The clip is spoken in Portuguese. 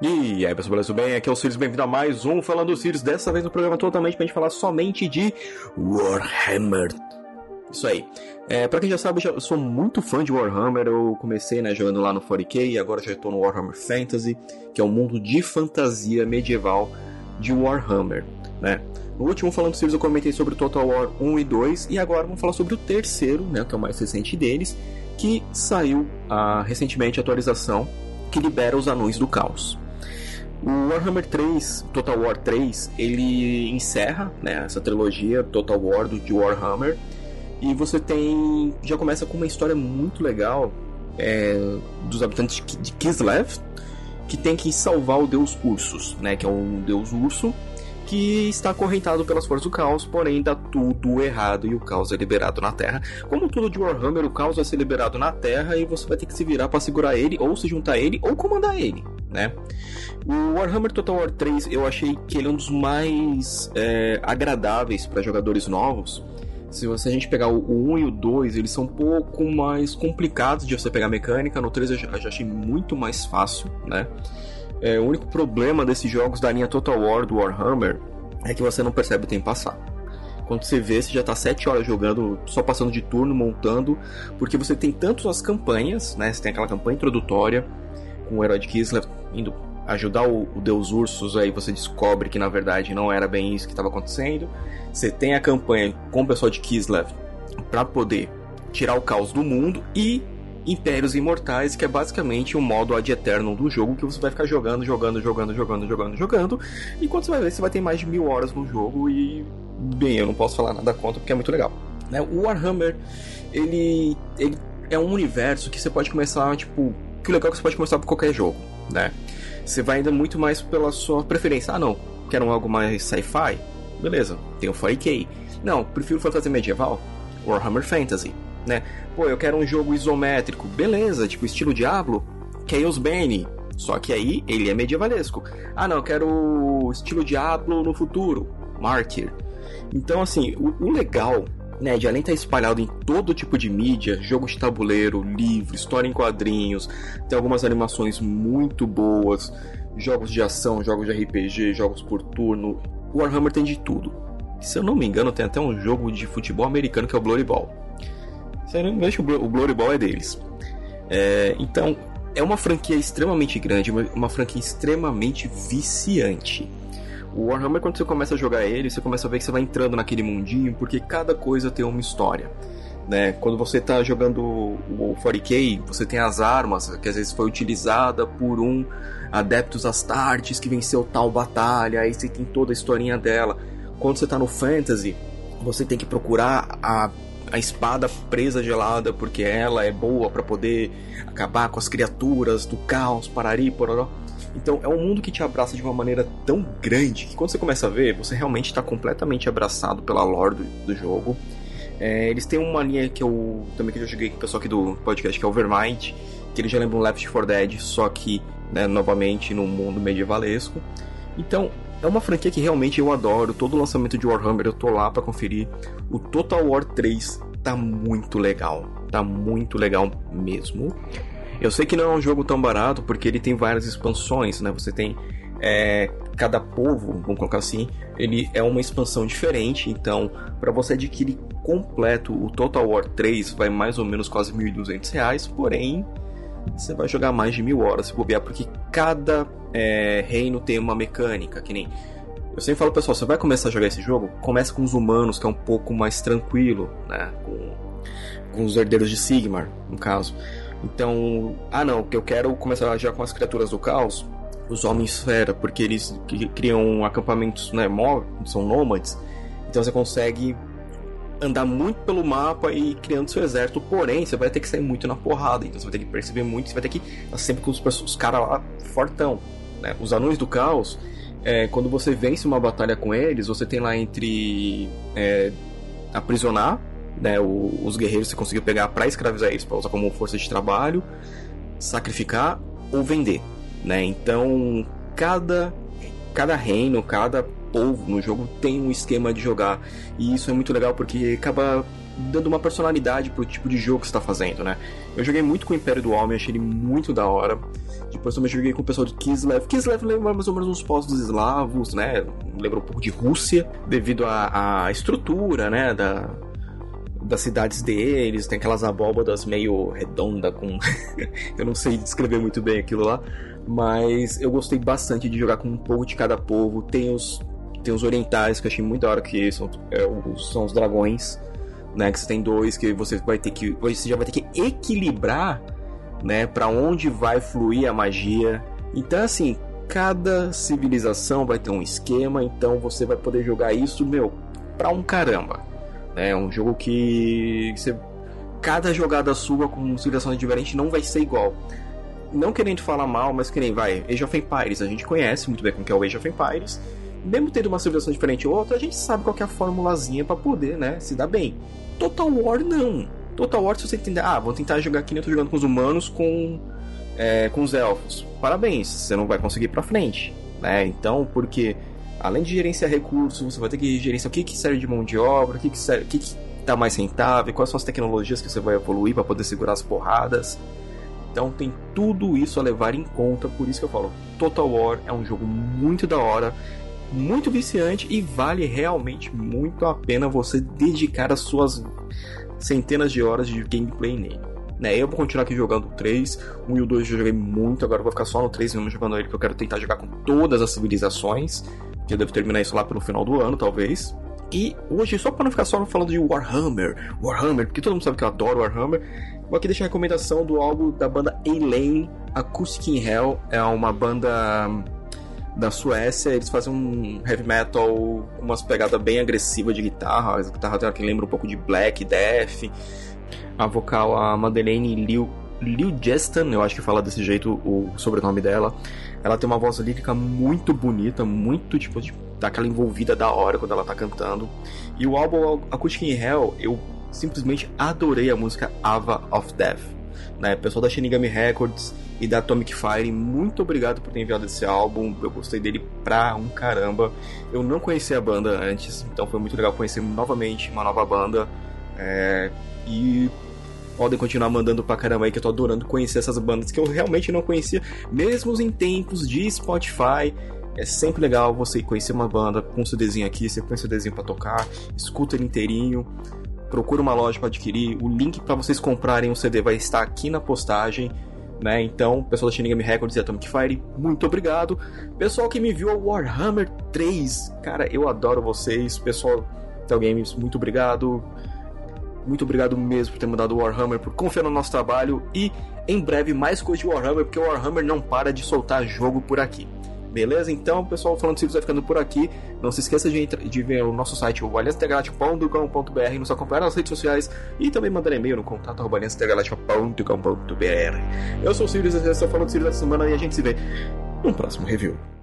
E aí pessoal, beleza? Bem? Aqui é o Sirius, bem-vindo a mais um Falando Sirius, dessa vez no programa totalmente pra gente falar somente de Warhammer. Isso aí. É, pra quem já sabe, eu sou muito fã de Warhammer, eu comecei né, jogando lá no 40k e agora já estou no Warhammer Fantasy, que é um mundo de fantasia medieval de Warhammer, né? No último Falando Sirius eu comentei sobre o Total War 1 e 2 e agora vamos falar sobre o terceiro, né, que é o mais recente deles, que saiu ah, recentemente a atualização que libera os Anões do Caos. O Warhammer 3, Total War 3, ele encerra né, essa trilogia Total War de Warhammer. E você tem. Já começa com uma história muito legal é, dos habitantes de Kislev, que tem que salvar o deus Ursus, né? Que é um deus urso que está acorrentado pelas forças do caos, porém dá tudo errado e o caos é liberado na Terra. Como tudo de Warhammer, o caos vai ser liberado na Terra e você vai ter que se virar para segurar ele, ou se juntar a ele, ou comandar ele, né? O Warhammer Total War 3 eu achei que ele é um dos mais é, agradáveis para jogadores novos. Se você, a gente pegar o 1 e o 2, eles são um pouco mais complicados de você pegar mecânica. No 3 eu já, já achei muito mais fácil, né? É, o único problema desses jogos da linha Total War do Warhammer é que você não percebe o tempo passar. Quando você vê, você já está 7 horas jogando, só passando de turno, montando, porque você tem tanto as campanhas, né? Você tem aquela campanha introdutória com o herói de Kislev indo ajudar o, o, Deus Ursus, aí você descobre que na verdade não era bem isso que estava acontecendo. Você tem a campanha com o pessoal de Kislev para poder tirar o caos do mundo e Impérios Imortais, que é basicamente o modo ad eterno do jogo que você vai ficar jogando, jogando, jogando, jogando, jogando, jogando. E quando você vai ver, você vai ter mais de mil horas no jogo e. Bem, eu não posso falar nada contra porque é muito legal. Né? O Warhammer, ele, ele é um universo que você pode começar, tipo. Que legal que você pode começar por qualquer jogo, né? Você vai ainda muito mais pela sua preferência. Ah, não, quero algo mais sci-fi? Beleza, tem o 4K. Não, prefiro fantasia medieval? Warhammer Fantasy né? Pô, eu quero um jogo isométrico, beleza, tipo estilo Diablo, Chaos Bane. Só que aí ele é medievalesco. Ah, não, eu quero estilo Diablo no futuro, Martyr. Então, assim, o, o legal né, de além de estar espalhado em todo tipo de mídia, jogos de tabuleiro, livro, história em quadrinhos, tem algumas animações muito boas, jogos de ação, jogos de RPG, jogos por turno. O Warhammer tem de tudo. Se eu não me engano, tem até um jogo de futebol americano que é o Bloody Ball. Se eu não me engano, o Glory Ball é deles. É, então, é uma franquia extremamente grande, uma, uma franquia extremamente viciante. O Warhammer, quando você começa a jogar ele, você começa a ver que você vai entrando naquele mundinho, porque cada coisa tem uma história. Né? Quando você está jogando o 40k, você tem as armas, que às vezes foi utilizada por um Adeptus Astartes que venceu tal batalha, aí você tem toda a historinha dela. Quando você está no Fantasy, você tem que procurar a a espada presa gelada porque ela é boa para poder acabar com as criaturas do caos, parari, pororó. Então é um mundo que te abraça de uma maneira tão grande que quando você começa a ver, você realmente está completamente abraçado pela lore do, do jogo. É, eles têm uma linha que eu também que eu joguei com o pessoal aqui do podcast, que é Overmind, que ele já lembra um Left 4 Dead, só que né, novamente no mundo medievalesco. Então é uma franquia que realmente eu adoro. Todo lançamento de Warhammer eu tô lá para conferir. O Total War 3 tá muito legal. Tá muito legal mesmo. Eu sei que não é um jogo tão barato porque ele tem várias expansões, né? Você tem é, cada povo, vamos colocar assim, ele é uma expansão diferente. Então, para você adquirir completo o Total War 3 vai mais ou menos quase R$ 1.200, porém você vai jogar mais de mil horas se bobear, porque cada é, reino tem uma mecânica, que nem. Eu sempre falo, pessoal, você vai começar a jogar esse jogo, começa com os humanos, que é um pouco mais tranquilo, né? Com, com os herdeiros de Sigmar, no caso. Então, ah não, que eu quero começar já com as criaturas do caos, os homens fera, porque eles criam acampamentos, né, são nômades. Então você consegue andar muito pelo mapa e criando seu exército, porém, você vai ter que sair muito na porrada, então você vai ter que perceber muito, você vai ter que estar sempre com os, os caras lá fortão. Né? Os anões do caos, é, quando você vence uma batalha com eles, você tem lá entre é, aprisionar né, o, os guerreiros você conseguiu pegar para escravizar eles, para usar como força de trabalho, sacrificar ou vender. Né? Então, cada, cada reino, cada povo no jogo tem um esquema de jogar. E isso é muito legal porque acaba dando uma personalidade pro tipo de jogo que você tá fazendo, né? Eu joguei muito com o Império do Homem, achei ele muito da hora. Depois também joguei com o pessoal de Kislev. Kislev lembra mais ou menos uns postos eslavos, né? Lembra um pouco de Rússia, devido à estrutura, né? Da, das cidades deles, tem aquelas abóbadas meio redonda com. eu não sei descrever muito bem aquilo lá. Mas eu gostei bastante de jogar com um pouco de cada povo. Tem os, tem os orientais que eu achei muito da hora, que são, é, os, são os dragões. Né, que você tem dois que você vai ter que você já vai ter que equilibrar, né, para onde vai fluir a magia. Então assim, cada civilização vai ter um esquema, então você vai poder jogar isso, meu, pra um caramba. É um jogo que você, cada jogada sua com civilizações diferentes não vai ser igual. Não querendo falar mal, mas que nem vai. Age of Empires, a gente conhece muito bem como que é o Age of Empires. Mesmo tendo uma civilização diferente ou outra, a gente sabe qual é a formulazinha para poder, né, se dar bem. Total War não. Total War, se você entender, ah, vou tentar jogar aqui, eu tô jogando com os humanos com é, com os elfos. Parabéns, você não vai conseguir ir pra frente, né? Então, porque além de gerenciar recursos, você vai ter que gerenciar o que, que serve de mão de obra, o que, que, serve, o que, que tá mais rentável, quais são as tecnologias que você vai evoluir para poder segurar as porradas. Então tem tudo isso a levar em conta, por isso que eu falo, Total War é um jogo muito da hora, muito viciante e vale realmente muito a pena você dedicar as suas centenas de horas de gameplay nele. Né, eu vou continuar aqui jogando o 3, o 1 e o 2 eu joguei muito, agora vou ficar só no 3 mesmo jogando ele, porque eu quero tentar jogar com todas as civilizações eu devo terminar isso lá pelo final do ano, talvez. E hoje, só para não ficar só falando de Warhammer, Warhammer, porque todo mundo sabe que eu adoro Warhammer, vou aqui deixar a recomendação do álbum da banda Elaine Acoustic in Hell. É uma banda da Suécia, eles fazem um heavy metal com umas pegadas bem agressivas de guitarra. A guitarra dela que lembra um pouco de Black, Death. A vocal, a Madeleine Liu, Liu Jestan, eu acho que fala desse jeito o sobrenome dela. Ela tem uma voz lírica muito bonita, muito tipo, daquela envolvida da hora quando ela tá cantando. E o álbum Acoustic in Hell, eu simplesmente adorei a música Ava of Death. Né? Pessoal da Shinigami Records e da Atomic Fire, muito obrigado por ter enviado esse álbum. Eu gostei dele pra um caramba. Eu não conhecia a banda antes, então foi muito legal conhecer novamente uma nova banda. É... E podem continuar mandando pra caramba aí, que eu tô adorando conhecer essas bandas que eu realmente não conhecia, mesmo em tempos de Spotify. É sempre legal você conhecer uma banda com um CDzinho aqui, você põe um CDzinho pra tocar, escuta ele inteirinho, procura uma loja para adquirir. O link para vocês comprarem o CD vai estar aqui na postagem. Né? Então, pessoal da Shinigami Records e Atomic Fire, muito obrigado. Pessoal que me viu Warhammer 3, cara, eu adoro vocês. Pessoal da Games, muito obrigado. Muito obrigado mesmo por ter mandado o Warhammer, por confiar no nosso trabalho e em breve mais coisa de Warhammer, porque o Warhammer não para de soltar jogo por aqui. Beleza? Então, pessoal, falando de Cívios vai ficando por aqui. Não se esqueça de, de ver o nosso site, o aliancetegaláctico.com.br, nos acompanhar nas redes sociais e também mandar e-mail no contato aliancetegaláctico.com.br. Eu sou o Sirius, eu estou falando de Sirius essa semana e a gente se vê no próximo review.